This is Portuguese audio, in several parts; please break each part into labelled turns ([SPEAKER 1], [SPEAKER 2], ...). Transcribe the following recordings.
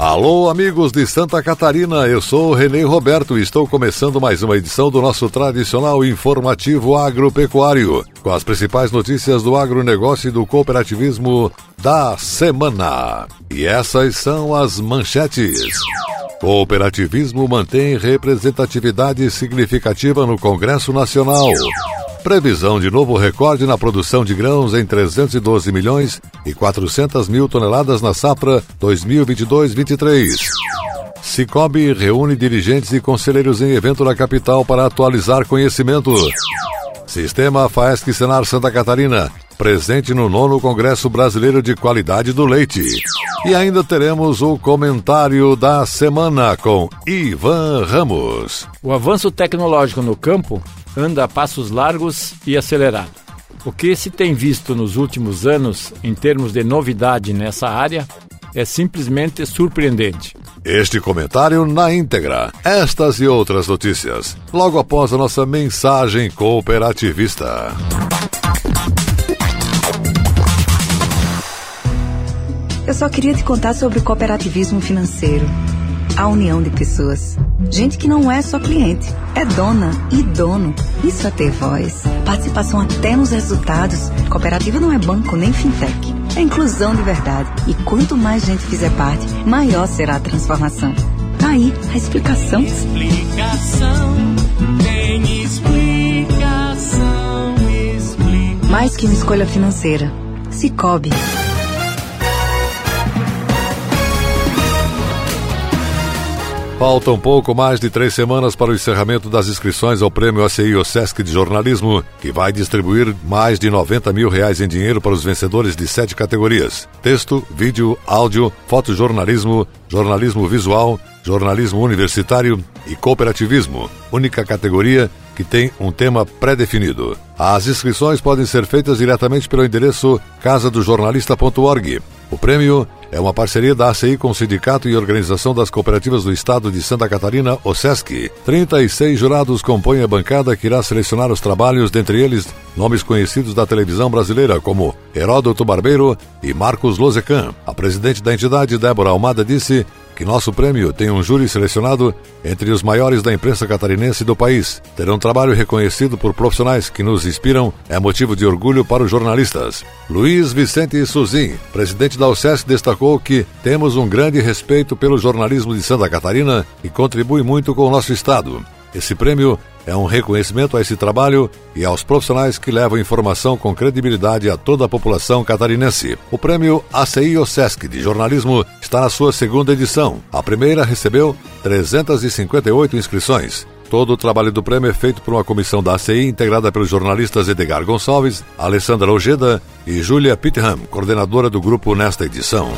[SPEAKER 1] Alô, amigos de Santa Catarina, eu sou o Renê Roberto e estou começando mais uma edição do nosso tradicional informativo agropecuário, com as principais notícias do agronegócio e do cooperativismo da semana. E essas são as manchetes. Cooperativismo mantém representatividade significativa no Congresso Nacional. Previsão de novo recorde na produção de grãos em 312 milhões e 400 mil toneladas na safra 2022-23. Cicobi reúne dirigentes e conselheiros em evento na capital para atualizar conhecimento. Sistema Faesc Senar Santa Catarina, presente no nono Congresso Brasileiro de Qualidade do Leite. E ainda teremos o comentário da semana com Ivan Ramos.
[SPEAKER 2] O avanço tecnológico no campo anda a passos largos e acelerado. O que se tem visto nos últimos anos em termos de novidade nessa área é simplesmente surpreendente.
[SPEAKER 1] Este comentário na íntegra. Estas e outras notícias, logo após a nossa mensagem cooperativista.
[SPEAKER 3] Eu só queria te contar sobre o cooperativismo financeiro a união de pessoas. Gente que não é só cliente, é dona e dono. Isso é ter voz. Participação até nos resultados. Cooperativa não é banco nem fintech. É inclusão de verdade. E quanto mais gente fizer parte, maior será a transformação. Tá aí a explicação. Explicação, tem explicação, explicação. Mais que uma escolha financeira. Cicobi.
[SPEAKER 1] Faltam pouco mais de três semanas para o encerramento das inscrições ao Prêmio ACI OSESC de Jornalismo, que vai distribuir mais de 90 mil reais em dinheiro para os vencedores de sete categorias: texto, vídeo, áudio, fotojornalismo, jornalismo visual, jornalismo universitário e cooperativismo, única categoria que tem um tema pré-definido. As inscrições podem ser feitas diretamente pelo endereço casadojornalista.org. O prêmio é uma parceria da ACI com o Sindicato e Organização das Cooperativas do Estado de Santa Catarina, o SESC. 36 jurados compõem a bancada que irá selecionar os trabalhos, dentre eles nomes conhecidos da televisão brasileira, como Heródoto Barbeiro e Marcos Lozecan. A presidente da entidade, Débora Almada, disse que nosso prêmio tem um júri selecionado entre os maiores da imprensa catarinense do país. Ter um trabalho reconhecido por profissionais que nos inspiram é motivo de orgulho para os jornalistas. Luiz Vicente Suzin, presidente da OCES, destacou que temos um grande respeito pelo jornalismo de Santa Catarina e contribui muito com o nosso estado. Esse prêmio é um reconhecimento a esse trabalho e aos profissionais que levam informação com credibilidade a toda a população catarinense. O prêmio ACI OSESC de jornalismo está na sua segunda edição. A primeira recebeu 358 inscrições. Todo o trabalho do prêmio é feito por uma comissão da ACI integrada pelos jornalistas Edgar Gonçalves, Alessandra Ojeda e Júlia Pittham, coordenadora do grupo nesta edição.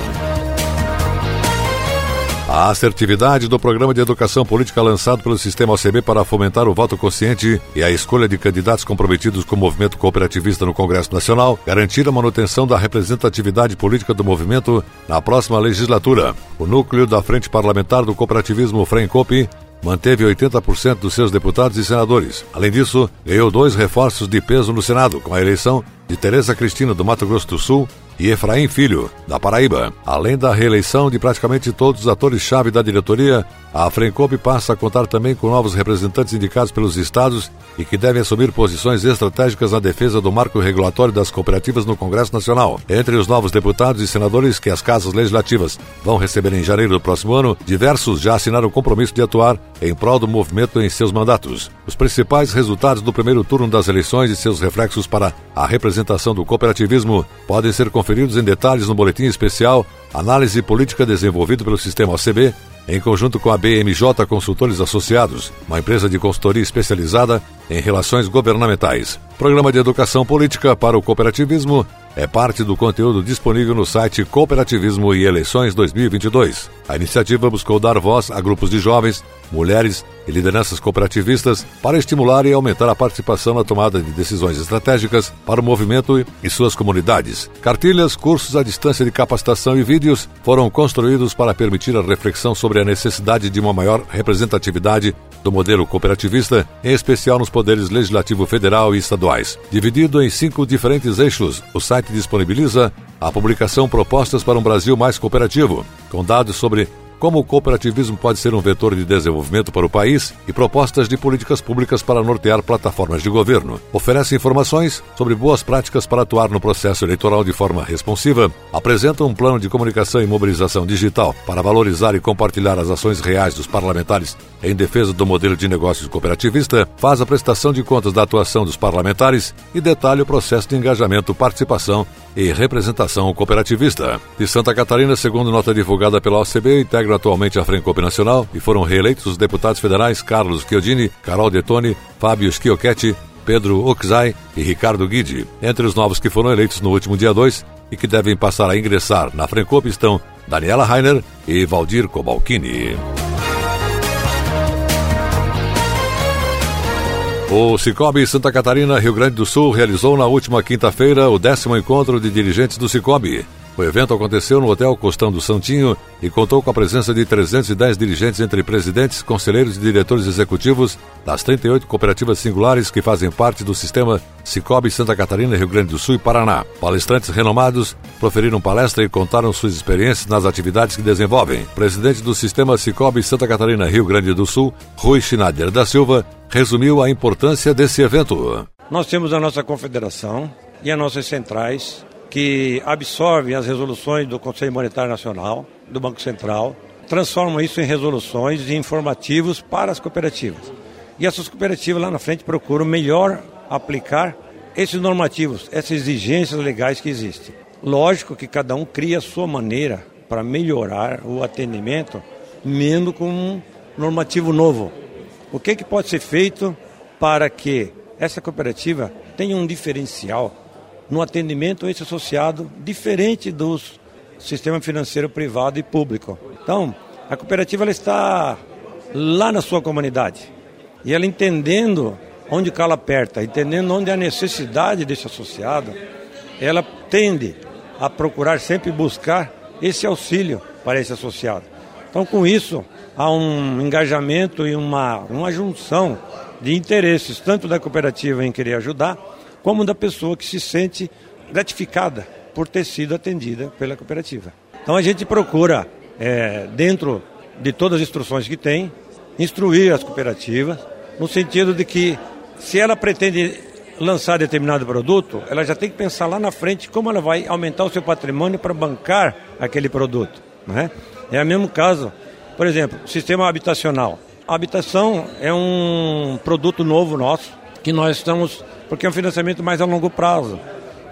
[SPEAKER 1] A assertividade do programa de educação política lançado pelo Sistema OCB para fomentar o voto consciente e a escolha de candidatos comprometidos com o movimento cooperativista no Congresso Nacional garantir a manutenção da representatividade política do movimento na próxima legislatura. O núcleo da Frente Parlamentar do Cooperativismo FRENCOP manteve 80% dos seus deputados e senadores. Além disso, ganhou dois reforços de peso no Senado, com a eleição de Tereza Cristina do Mato Grosso do Sul e Efraim Filho, da Paraíba. Além da reeleição de praticamente todos os atores-chave da diretoria, a Frencope passa a contar também com novos representantes indicados pelos estados e que devem assumir posições estratégicas na defesa do marco regulatório das cooperativas no Congresso Nacional. Entre os novos deputados e senadores que as casas legislativas vão receber em janeiro do próximo ano, diversos já assinaram o compromisso de atuar em prol do movimento em seus mandatos. Os principais resultados do primeiro turno das eleições e seus reflexos para a representação do cooperativismo podem ser conferidos em detalhes no boletim especial Análise Política desenvolvido pelo Sistema OCB em conjunto com a BMJ Consultores Associados, uma empresa de consultoria especializada em relações governamentais. Programa de Educação Política para o Cooperativismo é parte do conteúdo disponível no site Cooperativismo e Eleições 2022. A iniciativa buscou dar voz a grupos de jovens, mulheres e lideranças cooperativistas para estimular e aumentar a participação na tomada de decisões estratégicas para o movimento e suas comunidades. Cartilhas, cursos à distância de capacitação e vídeos foram construídos para permitir a reflexão sobre a necessidade de uma maior representatividade do modelo cooperativista, em especial nos poderes legislativo federal e estaduais. Dividido em cinco diferentes eixos, o site disponibiliza a publicação Propostas para um Brasil Mais Cooperativo, com dados sobre como o cooperativismo pode ser um vetor de desenvolvimento para o país e propostas de políticas públicas para nortear plataformas de governo. Oferece informações sobre boas práticas para atuar no processo eleitoral de forma responsiva. Apresenta um plano de comunicação e mobilização digital para valorizar e compartilhar as ações reais dos parlamentares em defesa do modelo de negócios cooperativista. Faz a prestação de contas da atuação dos parlamentares e detalha o processo de engajamento, participação e representação cooperativista. De Santa Catarina, segundo nota divulgada pela OCB, integram atualmente a Frencope Nacional e foram reeleitos os deputados federais Carlos Chiodini, Carol Detoni, Fábio Schiochetti, Pedro Oxai e Ricardo Guidi. Entre os novos que foram eleitos no último dia 2 e que devem passar a ingressar na Frencope estão Daniela Rainer e Valdir Cobalcini. O Cicobi Santa Catarina, Rio Grande do Sul, realizou na última quinta-feira o décimo encontro de dirigentes do Cicobi. O evento aconteceu no Hotel Costão do Santinho e contou com a presença de 310 dirigentes entre presidentes, conselheiros e diretores executivos das 38 cooperativas singulares que fazem parte do sistema Cicobi Santa Catarina, Rio Grande do Sul e Paraná. Palestrantes renomados proferiram palestra e contaram suas experiências nas atividades que desenvolvem. presidente do sistema Cicobi Santa Catarina, Rio Grande do Sul, Rui Schneider da Silva, resumiu a importância desse evento.
[SPEAKER 4] Nós temos a nossa confederação e as nossas centrais que absorvem as resoluções do Conselho Monetário Nacional, do Banco Central, transformam isso em resoluções e informativos para as cooperativas. E essas cooperativas lá na frente procuram melhor aplicar esses normativos, essas exigências legais que existem. Lógico que cada um cria a sua maneira para melhorar o atendimento, mesmo com um normativo novo. O que, que pode ser feito para que essa cooperativa tenha um diferencial no atendimento esse associado diferente dos sistema financeiro privado e público. Então, a cooperativa ela está lá na sua comunidade e ela entendendo onde o calo aperta, entendendo onde há necessidade desse associado, ela tende a procurar sempre buscar esse auxílio para esse associado. Então, com isso, há um engajamento e uma, uma junção de interesses, tanto da cooperativa em querer ajudar, como da pessoa que se sente gratificada por ter sido atendida pela cooperativa. Então a gente procura, é, dentro de todas as instruções que tem, instruir as cooperativas, no sentido de que se ela pretende lançar determinado produto, ela já tem que pensar lá na frente como ela vai aumentar o seu patrimônio para bancar aquele produto. Né? É o mesmo caso, por exemplo, sistema habitacional. A habitação é um produto novo nosso, que nós estamos porque é um financiamento mais a longo prazo.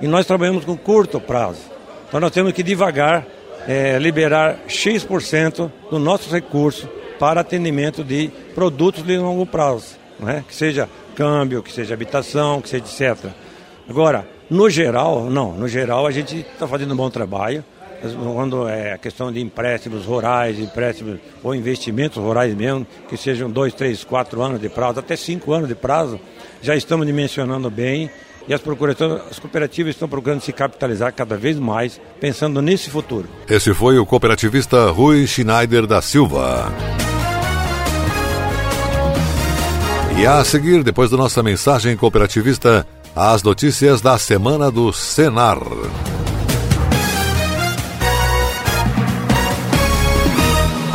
[SPEAKER 4] E nós trabalhamos com curto prazo. Então nós temos que devagar é, liberar X% do nosso recurso para atendimento de produtos de longo prazo, né? que seja câmbio, que seja habitação, que seja etc. Agora, no geral, não, no geral a gente está fazendo um bom trabalho. Quando é a questão de empréstimos rurais, empréstimos ou investimentos rurais mesmo, que sejam dois, três, quatro anos de prazo, até cinco anos de prazo, já estamos dimensionando bem e as, as cooperativas estão procurando se capitalizar cada vez mais, pensando nesse futuro.
[SPEAKER 1] Esse foi o cooperativista Rui Schneider da Silva. E a seguir, depois da nossa mensagem cooperativista, as notícias da semana do Senar.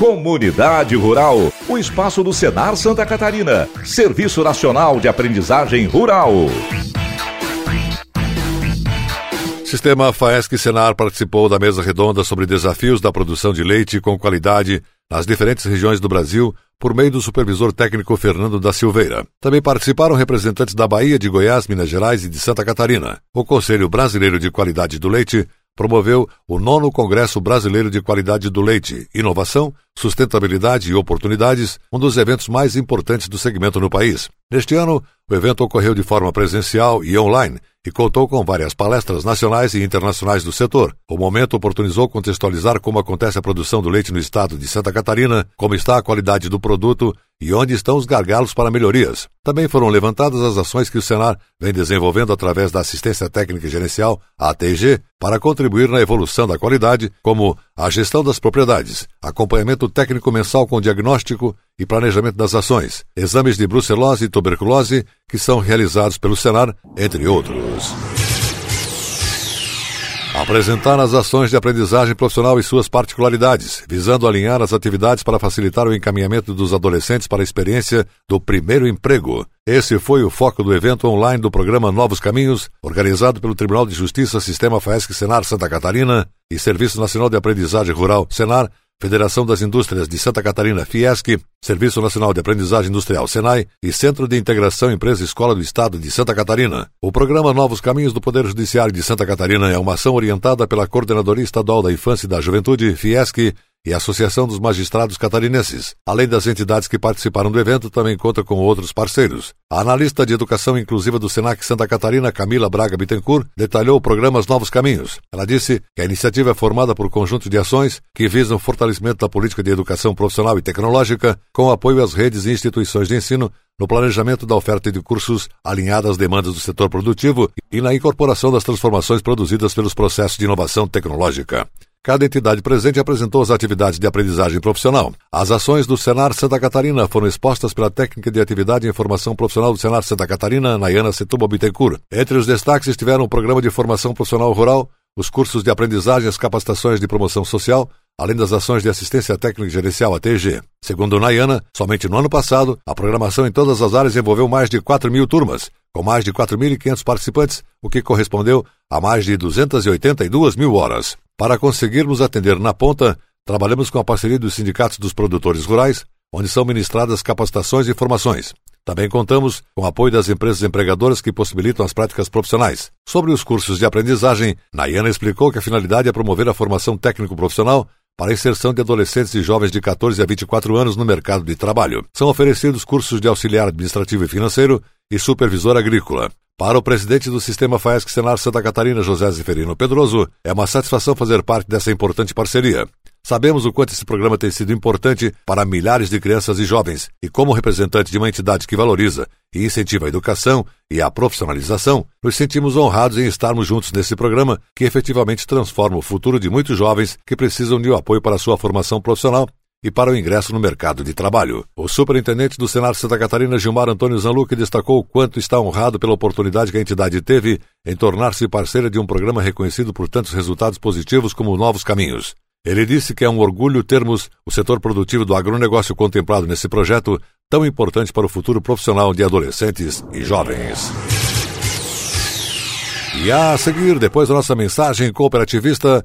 [SPEAKER 5] Comunidade Rural, o espaço do Senar Santa Catarina, Serviço Nacional de Aprendizagem Rural.
[SPEAKER 1] Sistema Faesc Senar participou da mesa redonda sobre desafios da produção de leite com qualidade nas diferentes regiões do Brasil por meio do supervisor técnico Fernando da Silveira. Também participaram representantes da Bahia, de Goiás, Minas Gerais e de Santa Catarina. O Conselho Brasileiro de Qualidade do Leite promoveu o nono Congresso Brasileiro de Qualidade do Leite, Inovação, Sustentabilidade e Oportunidades, um dos eventos mais importantes do segmento no país. Neste ano, o evento ocorreu de forma presencial e online e contou com várias palestras nacionais e internacionais do setor. O momento oportunizou contextualizar como acontece a produção do leite no estado de Santa Catarina, como está a qualidade do produto e onde estão os gargalos para melhorias. Também foram levantadas as ações que o Senar vem desenvolvendo através da assistência técnica gerencial, ATG, para contribuir na evolução da qualidade, como a gestão das propriedades, acompanhamento técnico mensal com diagnóstico e planejamento das ações, exames de brucelose e tuberculose que são realizados pelo Senar, entre outros. Apresentar as ações de aprendizagem profissional e suas particularidades, visando alinhar as atividades para facilitar o encaminhamento dos adolescentes para a experiência do primeiro emprego. Esse foi o foco do evento online do programa Novos Caminhos, organizado pelo Tribunal de Justiça Sistema FAESC Senar Santa Catarina e Serviço Nacional de Aprendizagem Rural Senar Federação das Indústrias de Santa Catarina, Fiesc, Serviço Nacional de Aprendizagem Industrial, SENAI e Centro de Integração Empresa Escola do Estado de Santa Catarina. O programa Novos Caminhos do Poder Judiciário de Santa Catarina é uma ação orientada pela Coordenadoria Estadual da Infância e da Juventude, Fiesc, e a Associação dos Magistrados Catarinenses. Além das entidades que participaram do evento, também conta com outros parceiros. A analista de educação inclusiva do Senac Santa Catarina, Camila Braga Bittencourt, detalhou o programa Novos Caminhos. Ela disse que a iniciativa é formada por conjunto de ações que visam o fortalecimento da política de educação profissional e tecnológica, com apoio às redes e instituições de ensino, no planejamento da oferta de cursos alinhada às demandas do setor produtivo e na incorporação das transformações produzidas pelos processos de inovação tecnológica. Cada entidade presente apresentou as atividades de aprendizagem profissional. As ações do Senar Santa Catarina foram expostas pela técnica de atividade e informação profissional do Senar Santa Catarina, Nayana Setúbal Bittencourt. Entre os destaques estiveram o programa de formação profissional rural, os cursos de aprendizagem e as capacitações de promoção social, além das ações de assistência técnica e gerencial ATG. Segundo Nayana, somente no ano passado, a programação em todas as áreas envolveu mais de 4 mil turmas, com mais de 4.500 participantes, o que correspondeu a mais de 282 mil horas. Para conseguirmos atender na ponta, trabalhamos com a parceria dos sindicatos dos produtores rurais, onde são ministradas capacitações e formações. Também contamos com o apoio das empresas empregadoras que possibilitam as práticas profissionais. Sobre os cursos de aprendizagem, Nayana explicou que a finalidade é promover a formação técnico-profissional para a inserção de adolescentes e jovens de 14 a 24 anos no mercado de trabalho. São oferecidos cursos de auxiliar administrativo e financeiro e supervisor agrícola. Para o presidente do Sistema FAESC Senar Santa Catarina, José Zeferino Pedroso, é uma satisfação fazer parte dessa importante parceria. Sabemos o quanto esse programa tem sido importante para milhares de crianças e jovens, e como representante de uma entidade que valoriza e incentiva a educação e a profissionalização, nos sentimos honrados em estarmos juntos nesse programa que efetivamente transforma o futuro de muitos jovens que precisam de um apoio para sua formação profissional e para o ingresso no mercado de trabalho. O superintendente do Senado Santa Catarina, Gilmar Antônio Zanluc, destacou o quanto está honrado pela oportunidade que a entidade teve em tornar-se parceira de um programa reconhecido por tantos resultados positivos como Novos Caminhos. Ele disse que é um orgulho termos o setor produtivo do agronegócio contemplado nesse projeto tão importante para o futuro profissional de adolescentes e jovens. E a seguir, depois da nossa mensagem cooperativista,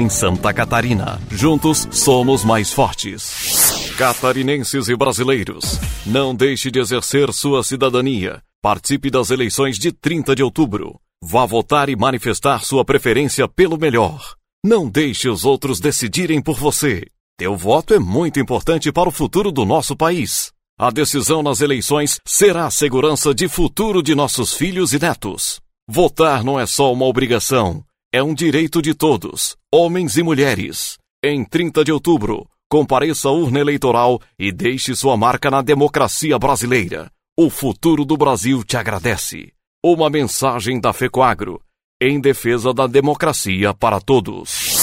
[SPEAKER 6] em Santa Catarina. Juntos somos mais fortes. Catarinenses e brasileiros, não deixe de exercer sua cidadania. Participe das eleições de 30 de outubro. Vá votar e manifestar sua preferência pelo melhor. Não deixe os outros decidirem por você. Teu voto é muito importante para o futuro do nosso país. A decisão nas eleições será a segurança de futuro de nossos filhos e netos. Votar não é só uma obrigação, é um direito de todos, homens e mulheres. Em 30 de outubro, compareça à urna eleitoral e deixe sua marca na democracia brasileira. O futuro do Brasil te agradece. Uma mensagem da FECOAGRO, em defesa da democracia para todos.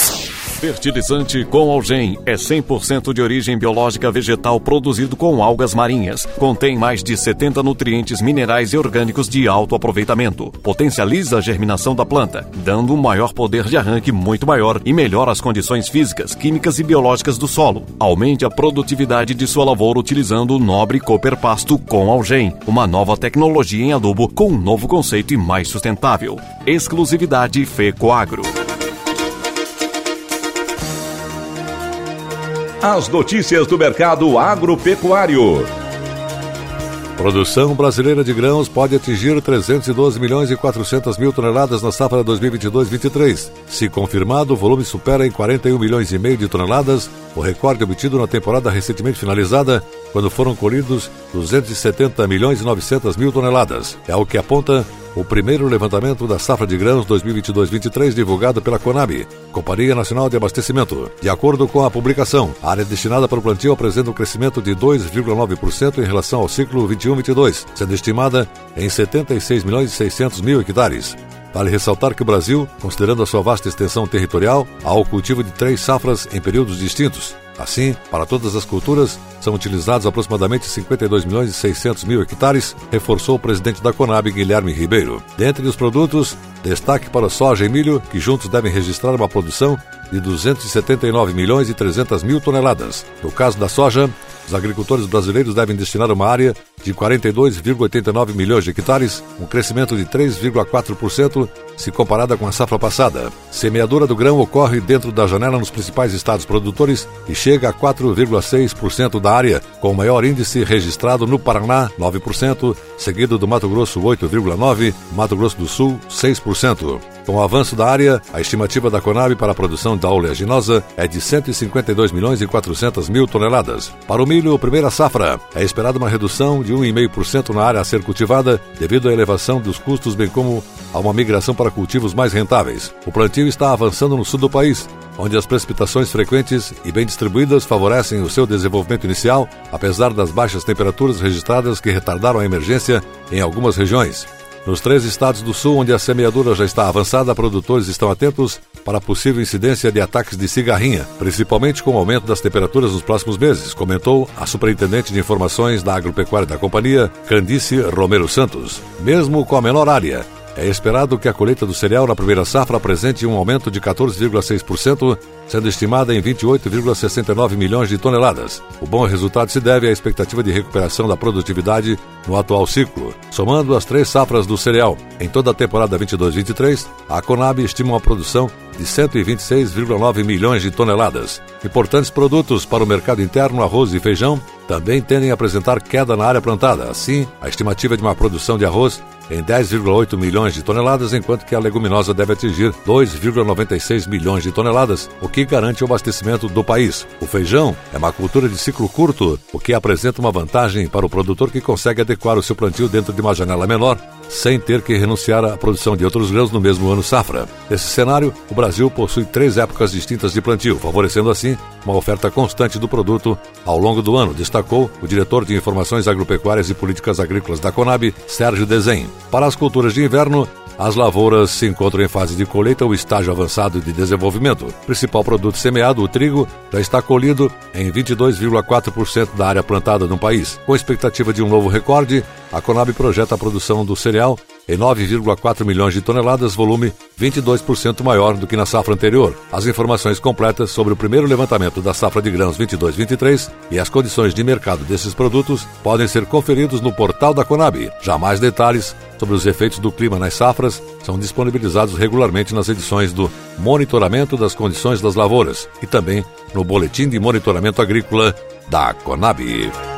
[SPEAKER 6] Fertilizante com algem é 100% de origem biológica vegetal produzido com algas marinhas. Contém mais de 70 nutrientes minerais e orgânicos de alto aproveitamento. Potencializa a germinação da planta, dando um maior poder de arranque muito maior e melhora as condições físicas, químicas e biológicas do solo. Aumente a produtividade de sua lavoura utilizando o nobre Cooper Pasto com algem, uma nova tecnologia em adubo com um novo conceito e mais sustentável. Exclusividade FECOAGRO.
[SPEAKER 5] As notícias do mercado agropecuário.
[SPEAKER 1] Produção brasileira de grãos pode atingir 312 milhões e 400 mil toneladas na safra 2022-23. Se confirmado, o volume supera em 41 milhões e meio de toneladas o recorde obtido na temporada recentemente finalizada, quando foram colhidos 270 milhões e 900 mil toneladas. É o que aponta o primeiro levantamento da safra de grãos 2022-23 divulgado pela Conab, Companhia Nacional de Abastecimento. De acordo com a publicação, a área destinada para o plantio apresenta um crescimento de 2,9% em relação ao ciclo 21-22, sendo estimada em 76 milhões e 600 mil hectares. Vale ressaltar que o Brasil, considerando a sua vasta extensão territorial, há o cultivo de três safras em períodos distintos, Assim, para todas as culturas, são utilizados aproximadamente 52 milhões e 600 mil hectares, reforçou o presidente da Conab, Guilherme Ribeiro. Dentre os produtos, destaque para soja e milho, que juntos devem registrar uma produção de 279 milhões e 300 mil toneladas. No caso da soja, os agricultores brasileiros devem destinar uma área de 42,89 milhões de hectares, um crescimento de 3,4% se comparada com a safra passada. Semeadura do grão ocorre dentro da janela nos principais estados produtores e chega a 4,6% da área, com o maior índice registrado no Paraná, 9%, seguido do Mato Grosso, 8,9%, Mato Grosso do Sul, 6%. Com o avanço da área, a estimativa da Conab para a produção da oleaginosa é de 152 milhões e 400 mil toneladas. Para o milho, primeira safra, é esperada uma redução de 1,5% na área a ser cultivada devido à elevação dos custos, bem como a uma migração para cultivos mais rentáveis. O plantio está avançando no sul do país, onde as precipitações frequentes e bem distribuídas favorecem o seu desenvolvimento inicial, apesar das baixas temperaturas registradas que retardaram a emergência em algumas regiões. Nos três estados do sul, onde a semeadura já está avançada, produtores estão atentos para a possível incidência de ataques de cigarrinha, principalmente com o aumento das temperaturas nos próximos meses, comentou a superintendente de informações da agropecuária da companhia, Candice Romero Santos. Mesmo com a menor área, é esperado que a colheita do cereal na primeira safra apresente um aumento de 14,6%, sendo estimada em 28,69 milhões de toneladas. O bom resultado se deve à expectativa de recuperação da produtividade no atual ciclo. Somando as três safras do cereal em toda a temporada 22-23, a Conab estima uma produção de 126,9 milhões de toneladas. Importantes produtos para o mercado interno, arroz e feijão, também tendem a apresentar queda na área plantada. Assim, a estimativa de uma produção de arroz em 10,8 milhões de toneladas, enquanto que a leguminosa deve atingir 2,96 milhões de toneladas, o que garante o abastecimento do país. O feijão é uma cultura de ciclo curto, o que apresenta uma vantagem para o produtor que consegue adequar o seu plantio dentro de uma janela menor, sem ter que renunciar à produção de outros grãos no mesmo ano safra. Nesse cenário, o Brasil possui três épocas distintas de plantio, favorecendo assim uma oferta constante do produto ao longo do ano, destacou o diretor de Informações Agropecuárias e Políticas Agrícolas da Conab, Sérgio Desen. Para as culturas de inverno, As lavouras se encontram em fase de colheita ou estágio avançado de desenvolvimento. O principal produto semeado, o trigo, já está colhido em 22,4% da área plantada no país. Com expectativa de um novo recorde, a Conab projeta a produção do cereal em 9,4 milhões de toneladas, volume 22% maior do que na safra anterior. As informações completas sobre o primeiro levantamento da safra de grãos 22-23 e as condições de mercado desses produtos podem ser conferidos no portal da Conab. Já mais detalhes sobre os efeitos do clima nas safras são disponibilizados regularmente nas edições do Monitoramento das Condições das Lavouras e também no Boletim de Monitoramento Agrícola da Conab.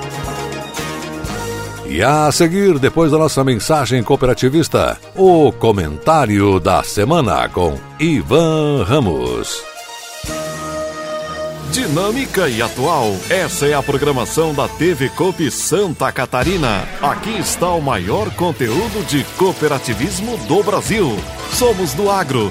[SPEAKER 1] E a seguir, depois da nossa mensagem cooperativista, o comentário da semana com Ivan Ramos.
[SPEAKER 6] Dinâmica e atual. Essa é a programação da TV Coop Santa Catarina. Aqui está o maior conteúdo de cooperativismo do Brasil. Somos do agro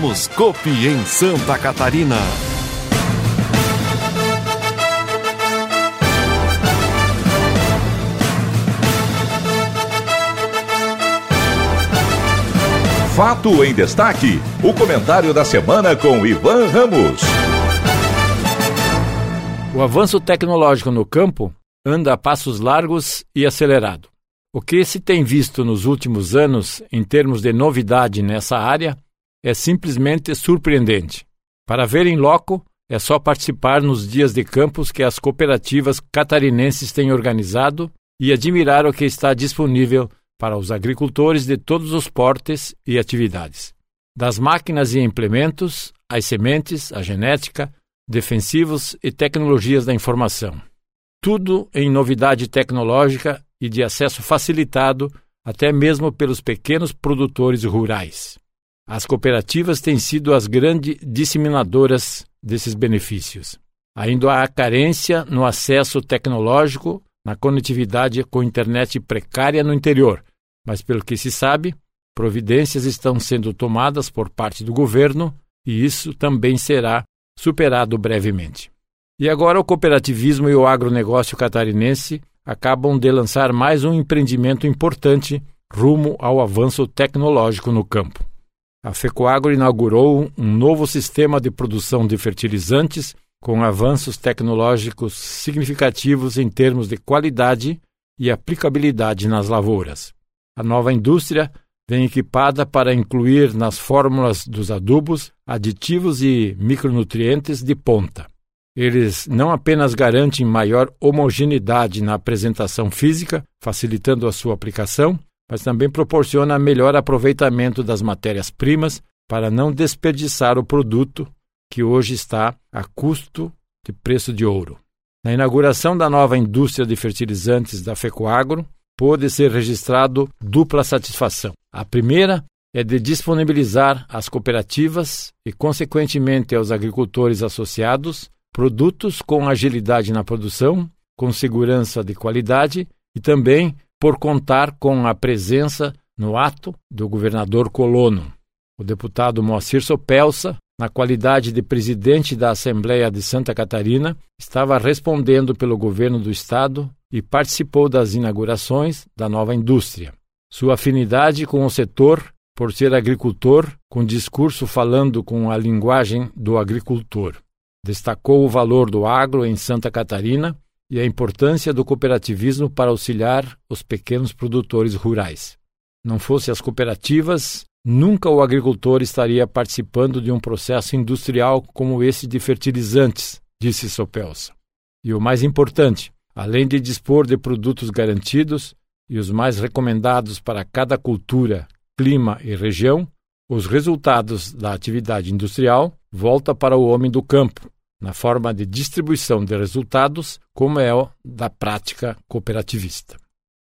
[SPEAKER 6] Somos Copi em Santa Catarina.
[SPEAKER 5] Fato em destaque. O comentário da semana com Ivan Ramos.
[SPEAKER 2] O avanço tecnológico no campo anda a passos largos e acelerado. O que se tem visto nos últimos anos em termos de novidade nessa área é simplesmente surpreendente. Para ver em loco, é só participar nos dias de campos que as cooperativas catarinenses têm organizado e admirar o que está disponível para os agricultores de todos os portes e atividades. Das máquinas e implementos, às sementes, a genética, defensivos e tecnologias da informação. Tudo em novidade tecnológica e de acesso facilitado até mesmo pelos pequenos produtores rurais. As cooperativas têm sido as grandes disseminadoras desses benefícios. Ainda há carência no acesso tecnológico, na conectividade com internet precária no interior, mas pelo que se sabe, providências estão sendo tomadas por parte do governo e isso também será superado brevemente. E agora o cooperativismo e o agronegócio catarinense acabam de lançar mais um empreendimento importante rumo ao avanço tecnológico no campo. A FECOAGRO inaugurou um novo sistema de produção de fertilizantes com avanços tecnológicos significativos em termos de qualidade e aplicabilidade nas lavouras. A nova indústria vem equipada para incluir nas fórmulas dos adubos aditivos e micronutrientes de ponta. Eles não apenas garantem maior homogeneidade na apresentação física, facilitando a sua aplicação, mas também proporciona melhor aproveitamento das matérias-primas para não desperdiçar o produto que hoje está a custo de preço de ouro. Na inauguração da nova indústria de fertilizantes da FECOAGRO, pôde ser registrado dupla satisfação. A primeira é de disponibilizar às cooperativas e, consequentemente, aos agricultores associados produtos com agilidade na produção, com segurança de qualidade e também por contar com a presença no ato do governador colono. O deputado Moacir Sopelsa, na qualidade de presidente da Assembleia de Santa Catarina, estava respondendo pelo governo do estado e participou das inaugurações da nova indústria. Sua afinidade com o setor, por ser agricultor, com discurso falando com a linguagem do agricultor. Destacou o valor do agro em Santa Catarina e a importância do cooperativismo para auxiliar os pequenos produtores rurais. Não fosse as cooperativas, nunca o agricultor estaria participando de um processo industrial como esse de fertilizantes, disse Sopelsa. E o mais importante, além de dispor de produtos garantidos e os mais recomendados para cada cultura, clima e região, os resultados da atividade industrial volta para o homem do campo, na forma de distribuição de resultados, como é o da prática cooperativista.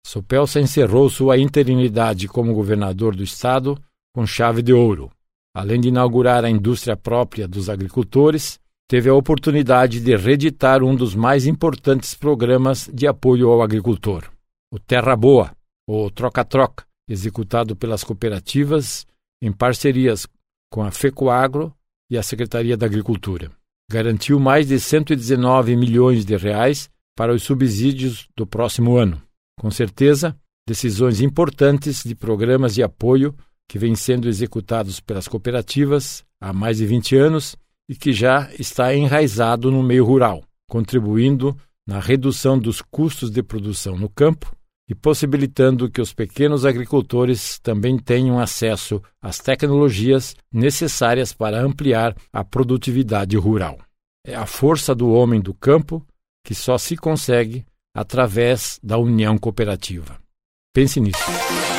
[SPEAKER 2] Sopelsa encerrou sua interinidade como governador do estado com chave de ouro. Além de inaugurar a indústria própria dos agricultores, teve a oportunidade de reeditar um dos mais importantes programas de apoio ao agricultor, o Terra Boa, ou Troca-Troca, executado pelas cooperativas em parcerias com a FECOAGRO e a Secretaria da Agricultura. Garantiu mais de 119 milhões de reais para os subsídios do próximo ano. Com certeza, decisões importantes de programas de apoio que vêm sendo executados pelas cooperativas há mais de 20 anos e que já está enraizado no meio rural, contribuindo na redução dos custos de produção no campo e possibilitando que os pequenos agricultores também tenham acesso às tecnologias necessárias para ampliar a produtividade rural. É a força do homem do campo que só se consegue através da união cooperativa. Pense nisso.